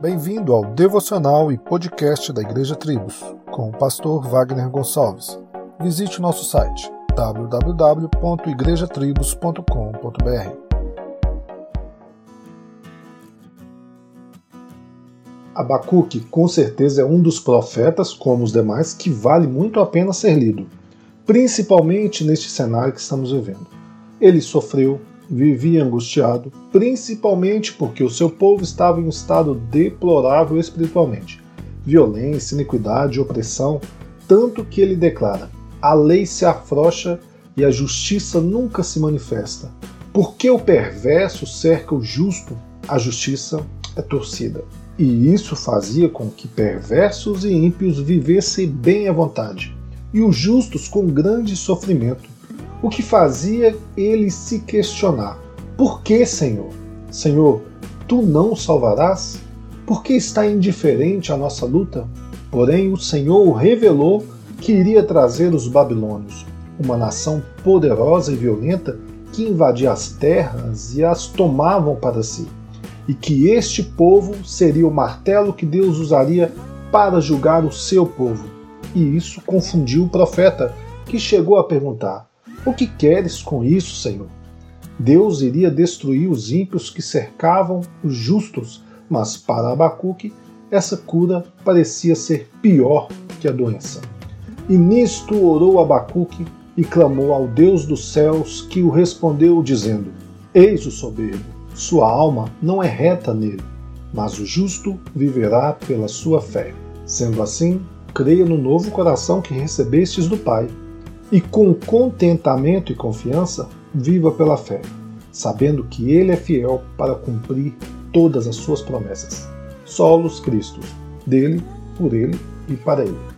Bem-vindo ao devocional e podcast da Igreja Tribos, com o pastor Wagner Gonçalves. Visite o nosso site www.igrejatribos.com.br. Abacuque, com certeza, é um dos profetas, como os demais, que vale muito a pena ser lido, principalmente neste cenário que estamos vivendo. Ele sofreu, vivia angustiado, principalmente porque o seu povo estava em um estado deplorável espiritualmente. Violência, iniquidade, opressão, tanto que ele declara: a lei se afrouxa e a justiça nunca se manifesta. Porque o perverso cerca o justo, a justiça é torcida. E isso fazia com que perversos e ímpios vivessem bem à vontade, e os justos com grande sofrimento o que fazia ele se questionar: Por que, Senhor? Senhor, tu não salvarás? Por que está indiferente à nossa luta? Porém, o Senhor revelou que iria trazer os babilônios, uma nação poderosa e violenta que invadia as terras e as tomavam para si, e que este povo seria o martelo que Deus usaria para julgar o seu povo. E isso confundiu o profeta, que chegou a perguntar: o que queres com isso, Senhor? Deus iria destruir os ímpios que cercavam os justos, mas para Abacuque essa cura parecia ser pior que a doença. E nisto orou Abacuque e clamou ao Deus dos céus, que o respondeu, dizendo: Eis o soberbo, sua alma não é reta nele, mas o justo viverá pela sua fé. Sendo assim, creia no novo coração que recebestes do Pai e com contentamento e confiança, viva pela fé, sabendo que Ele é fiel para cumprir todas as suas promessas. Solos Cristo, dele, por Ele e para Ele.